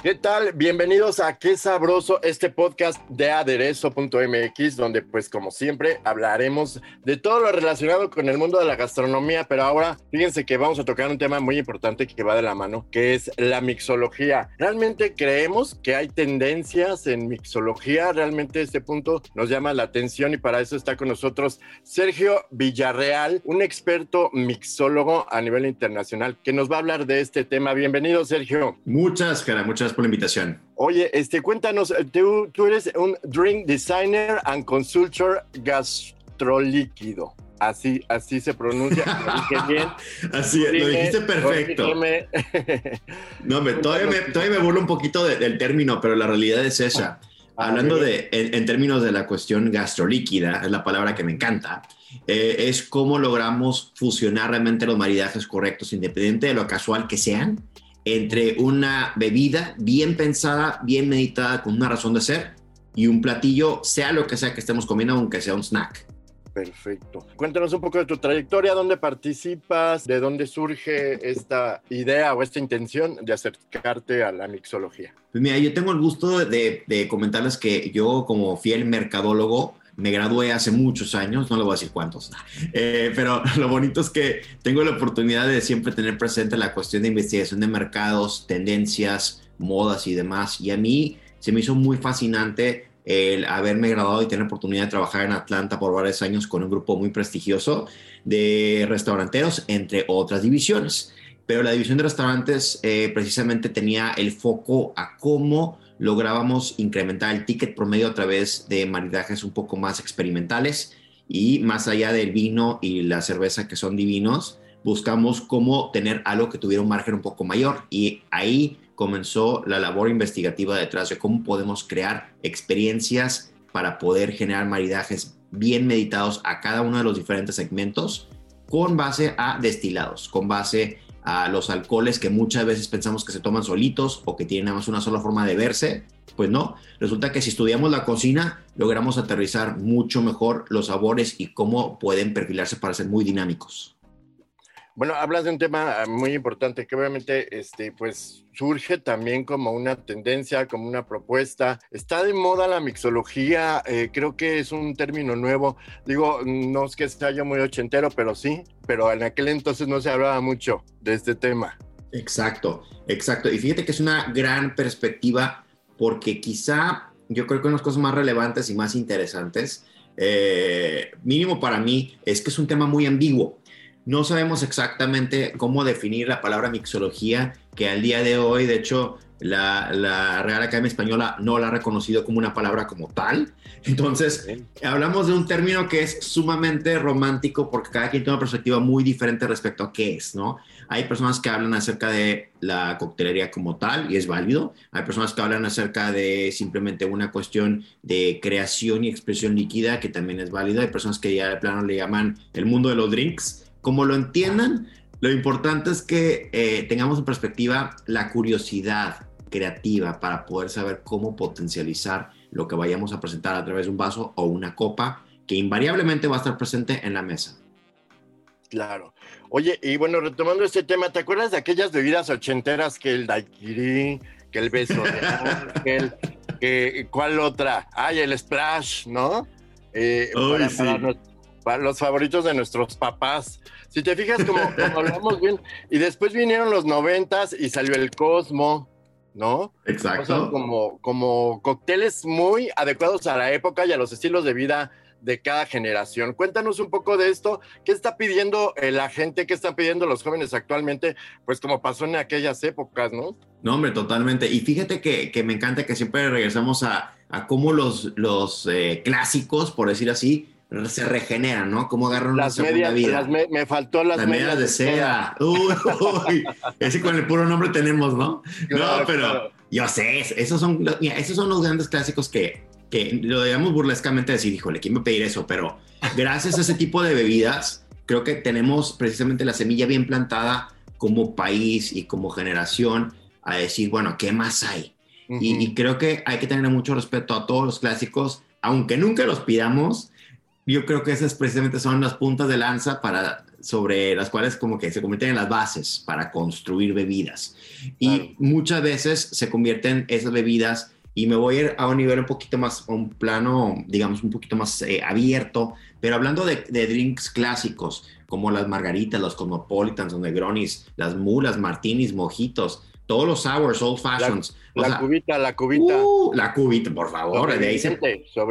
¿Qué tal? Bienvenidos a Qué Sabroso, este podcast de aderezo.mx, donde pues como siempre hablaremos de todo lo relacionado con el mundo de la gastronomía, pero ahora fíjense que vamos a tocar un tema muy importante que va de la mano, que es la mixología. ¿Realmente creemos que hay tendencias en mixología? Realmente este punto nos llama la atención y para eso está con nosotros Sergio Villarreal, un experto mixólogo a nivel internacional que nos va a hablar de este tema. Bienvenido, Sergio. Muchas, cara, muchas por la invitación. Oye, este, cuéntanos, tú, tú eres un drink designer and consultor gastrolíquido. Así, así se pronuncia. Lo dije bien. Así, lo dijiste perfecto. no, me, todavía, me, todavía me burlo un poquito del término, pero la realidad es esa. Ah, Hablando de, en, en, términos de la cuestión gastrolíquida, es la palabra que me encanta, eh, es cómo logramos fusionar realmente los maridajes correctos, independiente de lo casual que sean, entre una bebida bien pensada, bien meditada, con una razón de ser, y un platillo, sea lo que sea que estemos comiendo, aunque sea un snack. Perfecto. Cuéntanos un poco de tu trayectoria, dónde participas, de dónde surge esta idea o esta intención de acercarte a la mixología. Pues mira, yo tengo el gusto de, de comentarles que yo como fiel mercadólogo, me gradué hace muchos años, no le voy a decir cuántos, eh, pero lo bonito es que tengo la oportunidad de siempre tener presente la cuestión de investigación de mercados, tendencias, modas y demás. Y a mí se me hizo muy fascinante el haberme graduado y tener oportunidad de trabajar en Atlanta por varios años con un grupo muy prestigioso de restauranteros, entre otras divisiones. Pero la división de restaurantes eh, precisamente tenía el foco a cómo lográbamos incrementar el ticket promedio a través de maridajes un poco más experimentales y más allá del vino y la cerveza que son divinos, buscamos cómo tener algo que tuviera un margen un poco mayor. Y ahí comenzó la labor investigativa detrás de cómo podemos crear experiencias para poder generar maridajes bien meditados a cada uno de los diferentes segmentos con base a destilados, con base a los alcoholes que muchas veces pensamos que se toman solitos o que tienen nada más una sola forma de verse, pues no. Resulta que si estudiamos la cocina, logramos aterrizar mucho mejor los sabores y cómo pueden perfilarse para ser muy dinámicos. Bueno, hablas de un tema muy importante que obviamente este, pues, surge también como una tendencia, como una propuesta. Está de moda la mixología, eh, creo que es un término nuevo. Digo, no es que sea yo muy ochentero, pero sí, pero en aquel entonces no se hablaba mucho de este tema. Exacto, exacto. Y fíjate que es una gran perspectiva porque quizá yo creo que una de las cosas más relevantes y más interesantes, eh, mínimo para mí, es que es un tema muy ambiguo no sabemos exactamente cómo definir la palabra mixología, que al día de hoy, de hecho, la, Real Academia Española no la ha reconocido como una palabra como tal. Entonces, hablamos de un término que es sumamente romántico porque cada quien tiene una perspectiva muy diferente respecto a qué es, ¿no? Hay personas que hablan acerca de la coctelería como tal y es válido. Hay personas que hablan acerca de simplemente una cuestión de creación y expresión líquida que también es válido. Hay personas que ya de plano le llaman el mundo de los drinks como lo entiendan, lo importante es que eh, tengamos en perspectiva la curiosidad creativa para poder saber cómo potencializar lo que vayamos a presentar a través de un vaso o una copa que invariablemente va a estar presente en la mesa. Claro. Oye, y bueno, retomando este tema, ¿te acuerdas de aquellas bebidas ochenteras que el daiquiri, que el beso de ángel, que, ¿cuál otra? Ay, el splash, ¿no? Eh, sí los favoritos de nuestros papás. Si te fijas, como, hablamos bien, y después vinieron los noventas y salió el Cosmo, ¿no? Exacto. como, como cócteles muy adecuados a la época y a los estilos de vida de cada generación. Cuéntanos un poco de esto, ¿qué está pidiendo eh, la gente, qué están pidiendo los jóvenes actualmente, pues como pasó en aquellas épocas, ¿no? No, hombre, totalmente. Y fíjate que, que me encanta que siempre regresamos a, a cómo los, los eh, clásicos, por decir así, se regeneran, ¿no? Cómo agarran una segunda vida. me, faltó las, las medias, de seda. Uy, ese con el puro nombre tenemos, ¿no? no, pero yo sé, esos son, mira, esos son los grandes clásicos que, que lo debemos burlescamente decir, híjole, ¿quién me pedir eso? Pero gracias a ese tipo de bebidas, creo que tenemos precisamente la semilla bien plantada como país y como generación a decir, bueno, ¿qué más hay? y, y creo que hay que tener mucho respeto a todos los clásicos, aunque nunca los pidamos, yo creo que esas precisamente son las puntas de lanza para sobre las cuales como que se convierten en las bases para construir bebidas. Y muchas veces se convierten esas bebidas y me voy a ir a un nivel un poquito más, a un plano, digamos, un poquito más eh, abierto, pero hablando de, de, drinks clásicos, como las margaritas, los cosmopolitans, los negronis, las mulas, martinis, mojitos, todos los sours, old fashions. La, cubita, la cubita. Uh, la cubita, por favor.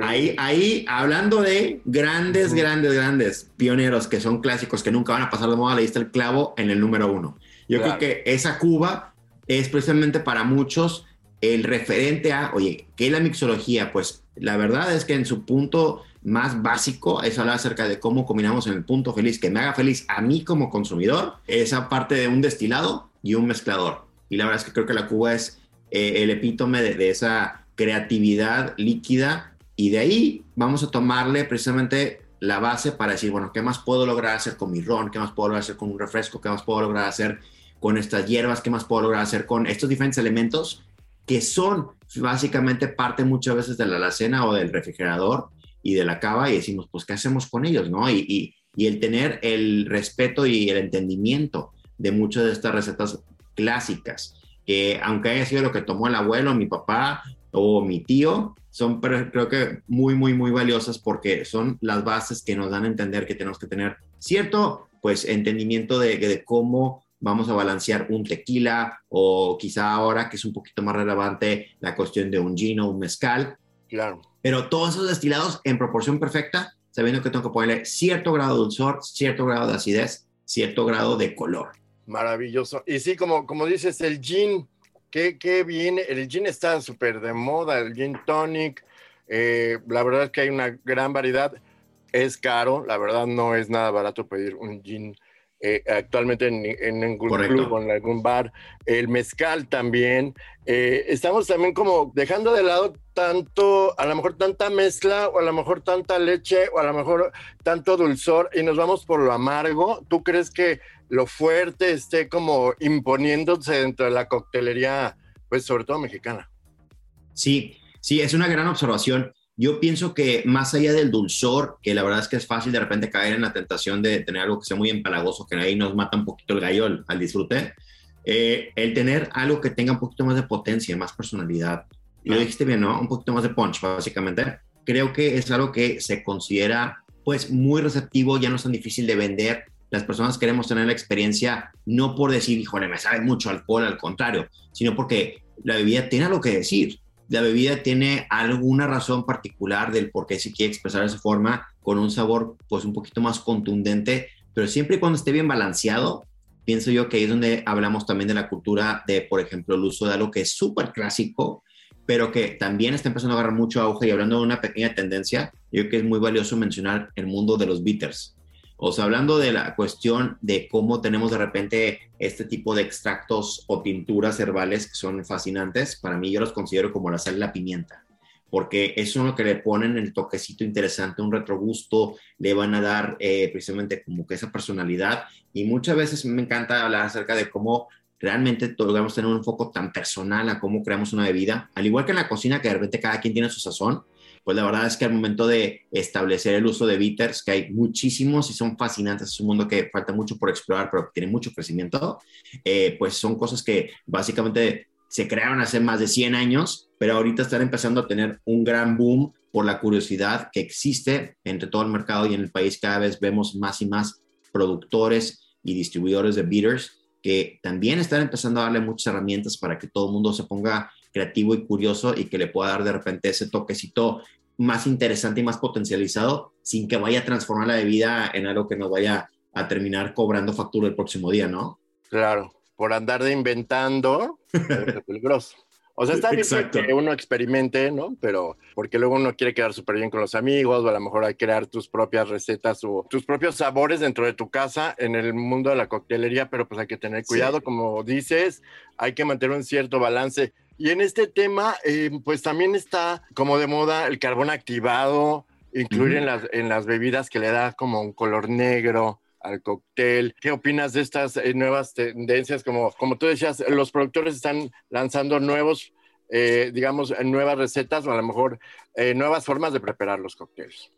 ahí, ahí, hablando de grandes, grandes, grandes pioneros que son clásicos que nunca van a pasar de moda, le diste el clavo en el número uno. Yo creo que esa cuba es precisamente para muchos el referente a, oye, ¿qué es la mixología? Pues la verdad es que en su punto más básico es hablar acerca de cómo combinamos en el punto feliz, que me haga feliz a mí como consumidor, esa parte de un destilado y un mezclador y la verdad es que creo que la Cuba es eh, el epítome de, esa creatividad líquida y de ahí vamos a tomarle precisamente la base para decir, bueno, ¿qué más puedo lograr hacer con mi ron? ¿Qué más puedo lograr hacer con un refresco? ¿Qué más puedo lograr hacer con estas hierbas? ¿Qué más puedo lograr hacer con estos diferentes elementos que son básicamente parte muchas veces de la alacena o del refrigerador y de la cava y decimos, pues, ¿qué hacemos con ellos? ¿no? Y, y, y el tener el respeto y el entendimiento de muchas de estas recetas clásicas, que aunque haya sido lo que tomó el abuelo, mi papá o mi tío, son creo que muy, muy, muy valiosas porque son las bases que nos dan a entender que tenemos que tener cierto, pues, entendimiento de, de cómo vamos a balancear un tequila o quizá ahora que es un poquito más relevante la cuestión de un gin o un mezcal. Claro. Pero todos esos destilados en proporción perfecta, sabiendo que tengo que ponerle cierto grado de dulzor, cierto grado de acidez, cierto grado de color. Maravilloso. Y sí, como, como dices, el gin, ¿qué, qué viene? El gin está súper de moda, el gin tonic. Eh, la verdad es que hay una gran variedad. Es caro, la verdad no es nada barato pedir un gin eh, actualmente en, en ningún club o en algún bar. El mezcal también. Eh, estamos también como dejando de lado tanto, a lo mejor tanta mezcla, o a lo mejor tanta leche, o a lo mejor tanto dulzor, y nos vamos por lo amargo. ¿Tú crees que lo fuerte esté como imponiéndose dentro de la coctelería, pues sobre todo mexicana. Sí, sí, es una gran observación. Yo pienso que más allá del dulzor, que la verdad es que es fácil de repente caer en la tentación de tener algo que sea muy empalagoso, que ahí nos mata un poquito el gallo al, disfrute, eh, el tener algo que tenga un poquito más de potencia, más personalidad, y lo dijiste bien, ¿no? Un poquito más de punch, básicamente. Creo que es algo que se considera pues muy receptivo, ya no es tan difícil de vender las personas queremos tener la experiencia no por decir, híjole, me sabe mucho alcohol, al contrario, sino porque la bebida tiene algo que decir. La bebida tiene alguna razón particular del por qué se quiere expresar de esa forma, con un sabor pues un poquito más contundente, pero siempre y cuando esté bien balanceado, pienso yo que ahí es donde hablamos también de la cultura de, por ejemplo, el uso de algo que es súper clásico, pero que también está empezando a agarrar mucho auge y hablando de una pequeña tendencia, yo creo que es muy valioso mencionar el mundo de los bitters o sea, hablando de la cuestión de cómo tenemos de repente este tipo de extractos o tinturas herbales que son fascinantes, para mí yo los considero como la sal y la pimienta, porque es lo que le ponen el toquecito interesante, un retrogusto, le van a dar eh, precisamente como que esa personalidad. Y muchas veces me encanta hablar acerca de cómo realmente logramos tener un enfoque tan personal a cómo creamos una bebida, al igual que en la cocina, que de repente cada quien tiene su sazón pues la verdad es que al momento de establecer el uso de bitters, que hay muchísimos y son fascinantes, es un mundo que falta mucho por explorar, pero tiene mucho crecimiento, eh, pues son cosas que básicamente se crearon hace más de 100 años, pero ahorita están empezando a tener un gran boom por la curiosidad que existe entre todo el mercado y en el país. Cada vez vemos más y más productores y distribuidores de bitters que también están empezando a darle muchas herramientas para que todo el mundo se ponga creativo y curioso y que le pueda dar de repente ese toquecito más interesante y más potencializado sin que vaya a transformar la bebida en algo que nos vaya a terminar cobrando factura el próximo día, ¿no? Claro, por andar de inventando, es peligroso. O sea, está bien que uno experimente, ¿no? Pero porque luego uno quiere quedar súper bien con los amigos, o a lo mejor hay que crear tus propias recetas o tus propios sabores dentro de tu casa en el mundo de la coctelería, pero pues hay que tener cuidado, como dices, hay que mantener un cierto balance. Y en este tema, eh, pues también está como de moda el carbón activado, incluir en, las, en las bebidas que le da como un color negro al cóctel. ¿Qué opinas de estas eh, nuevas tendencias? Como, como tú decías, los productores están lanzando nuevos, eh, digamos, nuevas recetas o a lo mejor eh, nuevas formas de preparar los cócteles.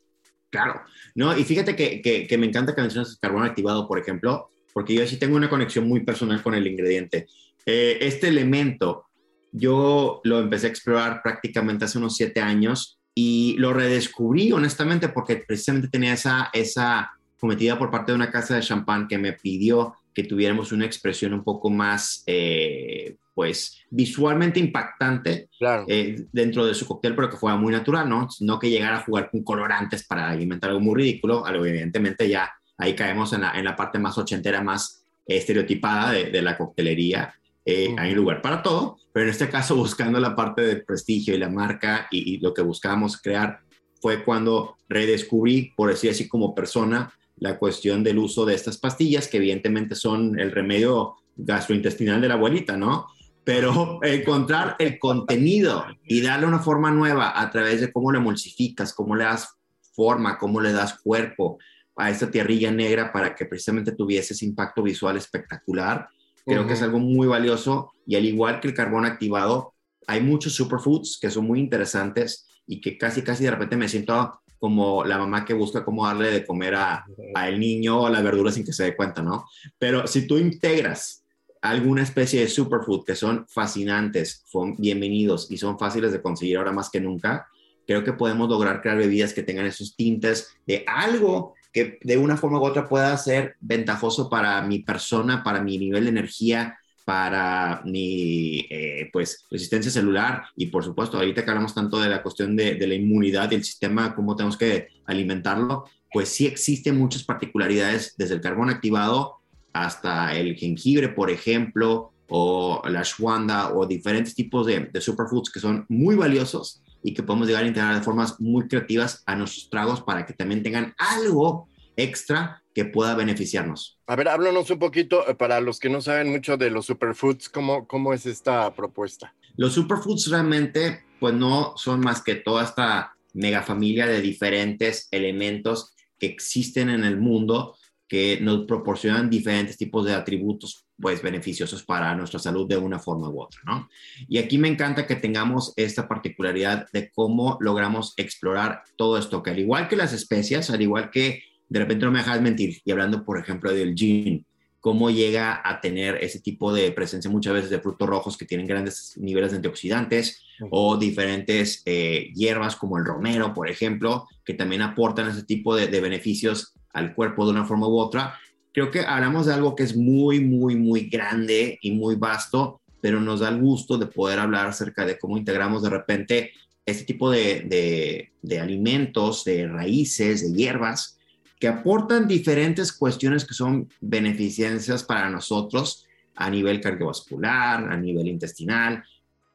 Claro, no, y fíjate que, que, me encanta que menciones el carbón activado, por ejemplo, porque yo sí tengo una conexión muy personal con el ingrediente. este elemento, yo lo empecé a explorar prácticamente hace unos siete años y lo redescubrí honestamente porque precisamente tenía esa, esa cometida por parte de una casa de champán que me pidió que tuviéramos una expresión un poco más, eh, pues, visualmente impactante eh, dentro de su cóctel, pero que fuera muy natural, ¿no? No que llegara a jugar con colorantes para alimentar algo muy ridículo, algo evidentemente ya ahí caemos en la, en la parte más ochentera, más estereotipada de, la coctelería. Eh, Hay un lugar para todo, pero en este caso buscando la parte del prestigio y la marca y, y lo que buscábamos crear fue cuando redescubrí, por decir así como persona, la cuestión del uso de estas pastillas, que evidentemente son el remedio gastrointestinal de la abuelita, ¿no? Pero encontrar el contenido y darle una forma nueva a través de cómo lo emulsificas, cómo le das forma, cómo le das cuerpo a esta tierrilla negra para que precisamente tuviese ese impacto visual espectacular, creo que es algo muy valioso y al igual que el carbón activado, hay muchos superfoods que son muy interesantes y que casi, casi de repente me siento como la mamá que busca cómo darle de comer a, el niño o la verdura sin que se dé cuenta, ¿no? Pero si tú integras alguna especie de superfood que son fascinantes, son bienvenidos y son fáciles de conseguir ahora más que nunca, creo que podemos lograr crear bebidas que tengan esos tintes de algo que de una forma u otra pueda ser ventajoso para mi persona, para mi nivel de energía, para mi eh, pues, resistencia celular y por supuesto, ahorita que hablamos tanto de la cuestión de, la inmunidad y el sistema, cómo tenemos que alimentarlo, pues sí existen muchas particularidades desde el carbón activado hasta el jengibre, por ejemplo, o la ashwanda o diferentes tipos de superfoods que son muy valiosos y que podemos llegar a integrar de formas muy creativas a nuestros tragos para que también tengan algo extra que pueda beneficiarnos. A ver, háblanos un poquito, eh, para los que no saben mucho de los superfoods, ¿cómo, cómo es esta propuesta? Los superfoods realmente, pues no son más que toda esta mega familia de diferentes elementos que existen en el mundo que nos proporcionan diferentes tipos de atributos pues beneficiosos para nuestra salud de una forma u otra, ¿no? Y aquí me encanta que tengamos esta particularidad de cómo logramos explorar todo esto, que al igual que las especias, al igual que de repente no me dejas mentir, y hablando, por ejemplo, del gin, cómo llega a tener ese tipo de presencia muchas veces de frutos rojos que tienen grandes niveles de antioxidantes o diferentes eh, hierbas como el romero, por ejemplo, que también aportan ese tipo de, de, beneficios al cuerpo de una forma u otra. Creo que hablamos de algo que es muy, muy, muy grande y muy vasto, pero nos da el gusto de poder hablar acerca de cómo integramos de repente este tipo de, de, de alimentos, de raíces, de hierbas, que aportan diferentes cuestiones que son beneficencias para nosotros a nivel cardiovascular, a nivel intestinal,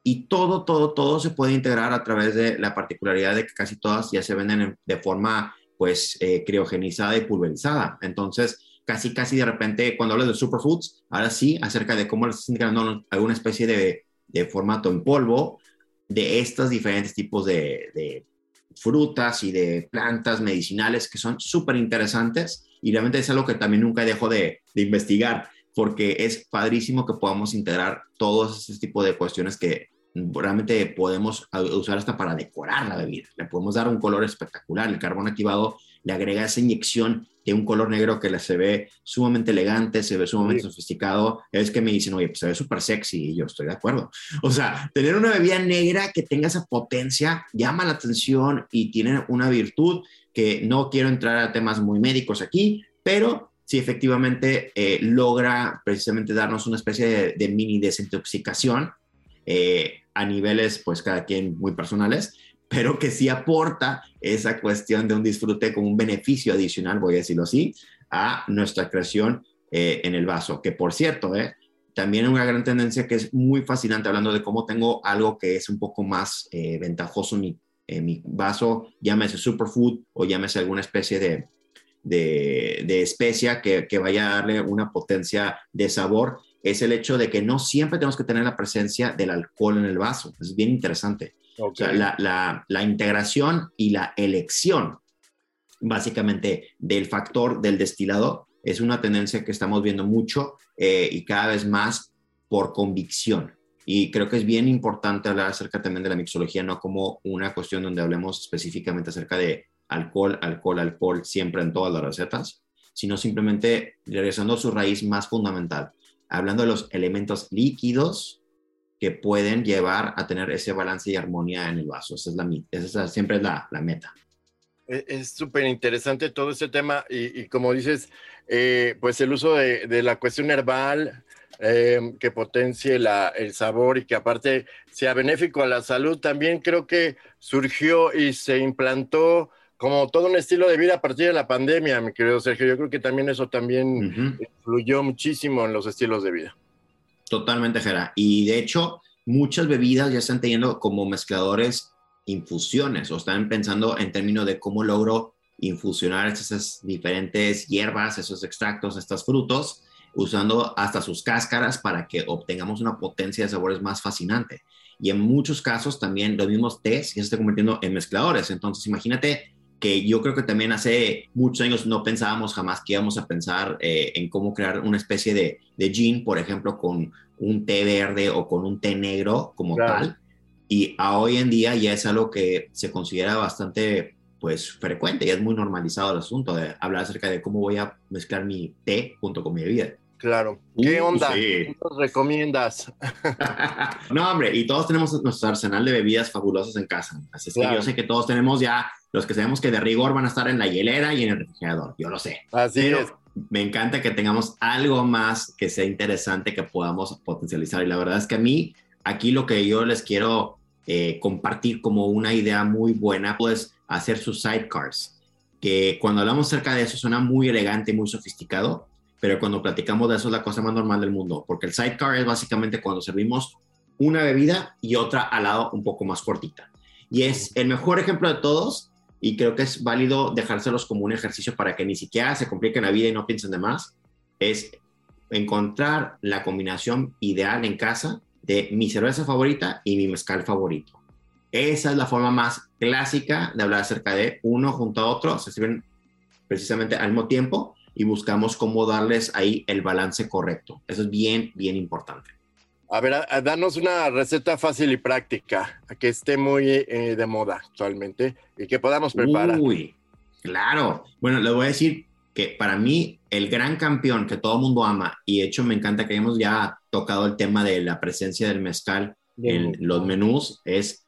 y todo, todo, todo se puede integrar a través de la particularidad de que casi todas ya se venden de forma, pues, eh, criogenizada y pulverizada. Entonces, casi, casi de repente, cuando hablas de superfoods, ahora sí, acerca de cómo estás integrando alguna especie de, de, formato en polvo de estos diferentes tipos de, de frutas y de plantas medicinales que son súper interesantes y realmente es algo que también nunca dejo de, de, investigar porque es padrísimo que podamos integrar todos ese tipo de cuestiones que realmente podemos usar hasta para decorar la bebida. Le podemos dar un color espectacular. El carbón activado le agrega esa inyección de un color negro que se ve sumamente elegante, se ve sumamente sofisticado. Es que me dicen, oye, pues se ve súper sexy y yo estoy de acuerdo. O sea, tener una bebida negra que tenga esa potencia llama la atención y tiene una virtud que no quiero entrar a temas muy médicos aquí, pero sí efectivamente eh, logra precisamente darnos una especie de, de mini desintoxicación eh, a niveles, pues cada quien muy personales, pero que sí aporta esa cuestión de un disfrute como un beneficio adicional, voy a decirlo así, a nuestra creación eh, en el vaso. Que por cierto, eh, también una gran tendencia que es muy fascinante hablando de cómo tengo algo que es un poco más eh, ventajoso en mi, vaso, llámese superfood o llámese alguna especie de, especia que, vaya a darle una potencia de sabor, es el hecho de que no siempre tenemos que tener la presencia del alcohol en el vaso. Es bien interesante. La, la, la integración y la elección básicamente del factor del destilado es una tendencia que estamos viendo mucho eh, y cada vez más por convicción. Y creo que es bien importante hablar acerca también de la mixología, no como una cuestión donde hablemos específicamente acerca de alcohol, alcohol, alcohol, siempre en todas las recetas, sino simplemente regresando a su raíz más fundamental, hablando de los elementos líquidos que pueden llevar a tener ese balance y armonía en el vaso. Esa es la, esa siempre es la, la meta. E, es súper interesante todo este tema y, como dices, eh, pues el uso de, la cuestión herbal eh, que potencie la, el sabor y que aparte sea benéfico a la salud, también creo que surgió y se implantó como todo un estilo de vida a partir de la pandemia, mi querido Sergio. Yo creo que también eso también influyó muchísimo en los estilos de vida. Totalmente, Jera. Y de hecho, muchas bebidas ya están teniendo como mezcladores infusiones o están pensando en términos de cómo logro infusionar esas diferentes hierbas, esos extractos, estos frutos, usando hasta sus cáscaras para que obtengamos una potencia de sabores más fascinante. Y en muchos casos también los mismos tés ya se están convirtiendo en mezcladores. Entonces, imagínate que yo creo que también hace muchos años no pensábamos jamás que íbamos a pensar eh, en cómo crear una especie de, de gin, por ejemplo, con un té verde o con un té negro como tal y a hoy en día ya es algo que se considera bastante pues frecuente y es muy normalizado el asunto de hablar acerca de cómo voy a mezclar mi té junto con mi bebida. Claro. ¿Qué uh, onda? ¿Qué nos recomiendas? no, hombre, y todos tenemos nuestro arsenal de bebidas fabulosas en casa. Así es que yo sé que todos tenemos ya los que sabemos que de rigor van a estar en la hielera y en el refrigerador. Yo lo sé. Así es. Me encanta que tengamos algo más que sea interesante que podamos potencializar. Y la verdad es que a mí aquí lo que yo les quiero eh, compartir como una idea muy buena, pues hacer sus sidecars, que cuando hablamos acerca de eso suena muy elegante y muy sofisticado, pero cuando platicamos de eso es la cosa más normal del mundo, porque el sidecar es básicamente cuando servimos una bebida y otra al lado un poco más cortita. Y es el mejor ejemplo de todos y creo que es válido dejárselos como un ejercicio para que ni siquiera se compliquen la vida y no piensen de más. Es encontrar la combinación ideal en casa de mi cerveza favorita y mi mezcal favorito. Esa es la forma más clásica de hablar acerca de uno junto a otro, se sirven precisamente al mismo tiempo y buscamos cómo darles ahí el balance correcto. Eso es bien, bien importante. A ver, danos una receta fácil y práctica, que esté muy eh, de moda actualmente y que podamos preparar. Uy, claro. Bueno, les voy a decir que para mí el gran campeón que todo el mundo ama, y de hecho me encanta que hayamos ya tocado el tema de la presencia del mezcal en los menús, es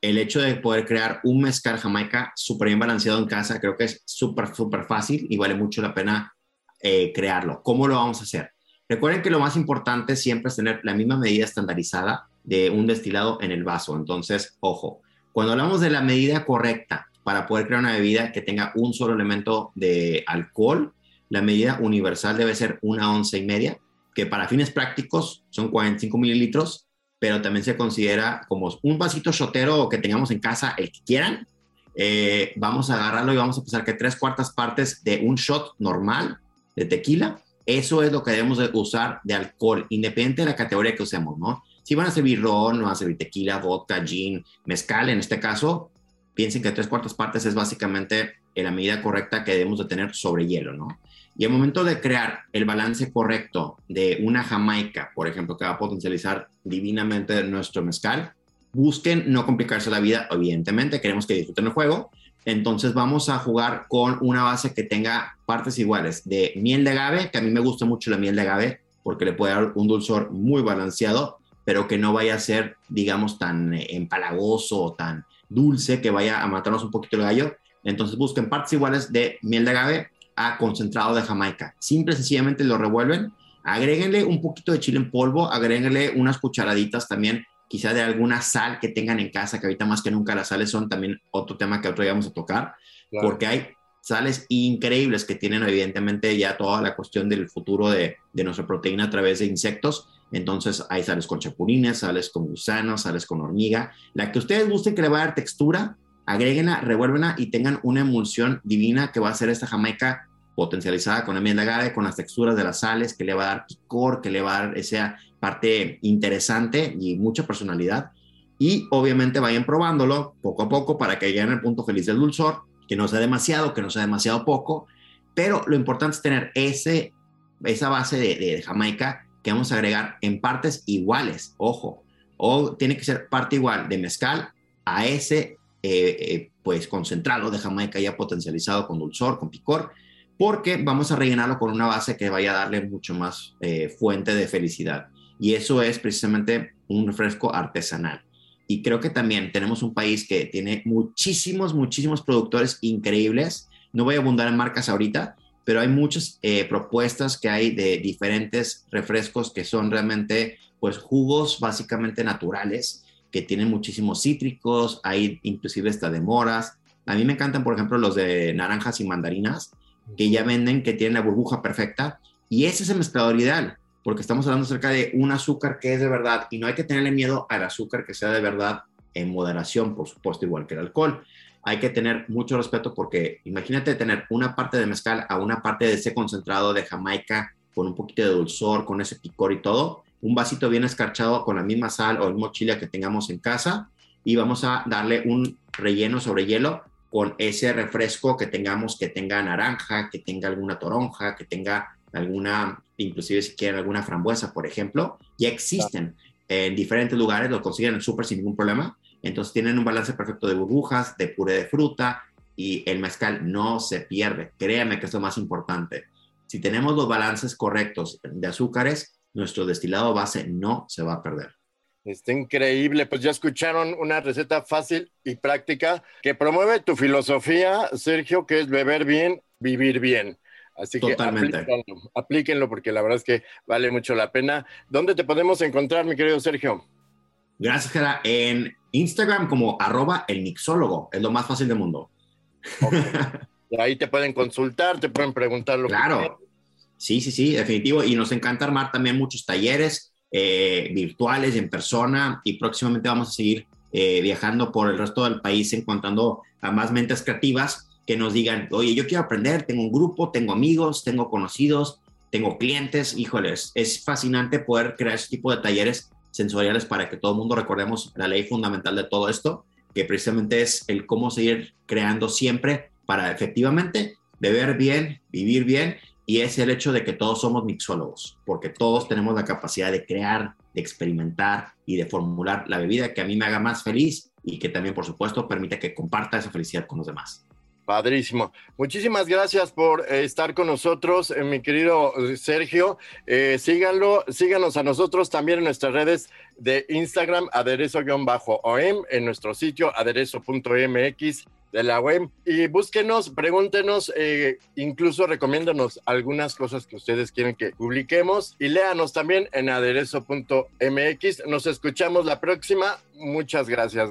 el hecho de poder crear un mezcal jamaica súper bien balanceado en casa, creo que es súper, súper fácil y vale mucho la pena eh, crearlo. ¿Cómo lo vamos a hacer? Recuerden que lo más importante siempre es tener la misma medida estandarizada de un destilado en el vaso. Entonces, ojo, cuando hablamos de la medida correcta para poder crear una bebida que tenga un solo elemento de alcohol, la medida universal debe ser una once y media, que para fines prácticos son 45 mililitros, pero también se considera como un vasito shotero que tengamos en casa, el que quieran. Eh, vamos a agarrarlo y vamos a pensar que tres cuartas partes de un shot normal de tequila, eso es lo que debemos de usar de alcohol, independiente de la categoría que usemos, ¿no? Si van a servir ron, van a servir tequila, vodka, gin, mezcal, en este caso, piensen que tres cuartas partes es básicamente la medida correcta que debemos de tener sobre hielo, ¿no? Y al momento de crear el balance correcto de una jamaica, por ejemplo, que va a potencializar divinamente nuestro mezcal, busquen no complicarse la vida, evidentemente, queremos que disfruten el juego, entonces vamos a jugar con una base que tenga partes iguales de miel de agave, que a mí me gusta mucho la miel de agave porque le puede dar un dulzor muy balanceado, pero que no vaya a ser, digamos, tan eh, empalagoso o tan dulce que vaya a matarnos un poquito el gallo. Entonces busquen partes iguales de miel de agave a concentrado de Jamaica. Simple sencillamente lo revuelven. Agréguenle un poquito de chile en polvo, agréguenle unas cucharaditas también quizá de alguna sal que tengan en casa, que ahorita más que nunca las sales son también otro tema que otro día vamos a tocar, porque hay sales increíbles que tienen evidentemente ya toda la cuestión del futuro de, de nuestra proteína a través de insectos. Entonces hay sales con chapulines, sales con gusanos, sales con hormiga. La que ustedes gusten que le va a dar textura, agréguenla, revuélvenla y tengan una emulsión divina que va a ser esta jamaica potencializada con enmienda agave, con las texturas de las sales, que le va a dar picor, que le va a dar esa parte interesante y mucha personalidad. Y obviamente vayan probándolo poco a poco para que lleguen al punto feliz del dulzor, que no sea demasiado, que no sea demasiado poco, pero lo importante es tener ese, esa base de, Jamaica que vamos a agregar en partes iguales, ojo, o tiene que ser parte igual de mezcal a ese eh, eh, pues concentrado de Jamaica ya potencializado con dulzor, con picor, porque vamos a rellenarlo con una base que vaya a darle mucho más eh, fuente de felicidad. Y eso es precisamente un refresco artesanal. Y creo que también tenemos un país que tiene muchísimos, muchísimos productores increíbles. No voy a abundar en marcas ahorita, pero hay muchas eh, propuestas que hay de diferentes refrescos que son realmente pues jugos básicamente naturales, que tienen muchísimos cítricos, hay inclusive hasta de moras. A mí me encantan, por ejemplo, los de naranjas y mandarinas, que ya venden, que tienen la burbuja perfecta, y ese es el mezclador ideal, porque estamos hablando acerca de un azúcar que es de verdad, y no hay que tenerle miedo al azúcar que sea de verdad en moderación, por supuesto, igual que el alcohol. Hay que tener mucho respeto porque imagínate tener una parte de mezcal a una parte de ese concentrado de Jamaica con un poquito de dulzor, con ese picor y todo, un vasito bien escarchado con la misma sal o el mismo chile que tengamos en casa y vamos a darle un relleno sobre hielo con ese refresco que tengamos que tenga naranja, que tenga alguna toronja, que tenga alguna, inclusive si quieren alguna frambuesa, por ejemplo, ya existen en diferentes lugares, lo consiguen en súper sin ningún problema. Entonces tienen un balance perfecto de burbujas, de puré de fruta y el mezcal no se pierde. Créanme que es lo más importante. Si tenemos los balances correctos de azúcares, nuestro destilado base no se va a perder. Está increíble, pues ya escucharon una receta fácil y práctica que promueve tu filosofía, Sergio, que es beber bien, vivir bien. Así que aplíquenlo, porque la verdad es que vale mucho la pena. ¿Dónde te podemos encontrar, mi querido Sergio? Gracias, Jera. En Instagram como arroba el mixólogo. Es lo más fácil del mundo. ahí te pueden consultar, te pueden preguntar lo claro. que Sí, sí, sí, definitivo. Y nos encanta armar también muchos talleres eh, virtuales en persona y próximamente vamos a seguir eh, viajando por el resto del país encontrando a más mentes creativas que nos digan, oye, yo quiero aprender, tengo un grupo, tengo amigos, tengo conocidos, tengo clientes, híjoles, es fascinante poder crear ese tipo de talleres sensoriales para que todo el mundo recordemos la ley fundamental de todo esto, que precisamente es el cómo seguir creando siempre para efectivamente beber bien, vivir bien y es el hecho de que todos somos mixólogos, porque todos tenemos la capacidad de crear, de experimentar y de formular la bebida que a mí me haga más feliz y que también, por supuesto, permita que comparta esa felicidad con los demás. Padrísimo. Muchísimas gracias por eh, estar con nosotros, eh, mi querido eh, Sergio. síganlo, síganos a nosotros también en nuestras redes de Instagram, aderezo-om, en nuestro sitio aderezo.mx de la web y búsquenos, pregúntenos, eh, incluso recomiéndanos algunas cosas que ustedes quieren que publiquemos y léanos también en aderezo.mx. Nos escuchamos la próxima. Muchas gracias.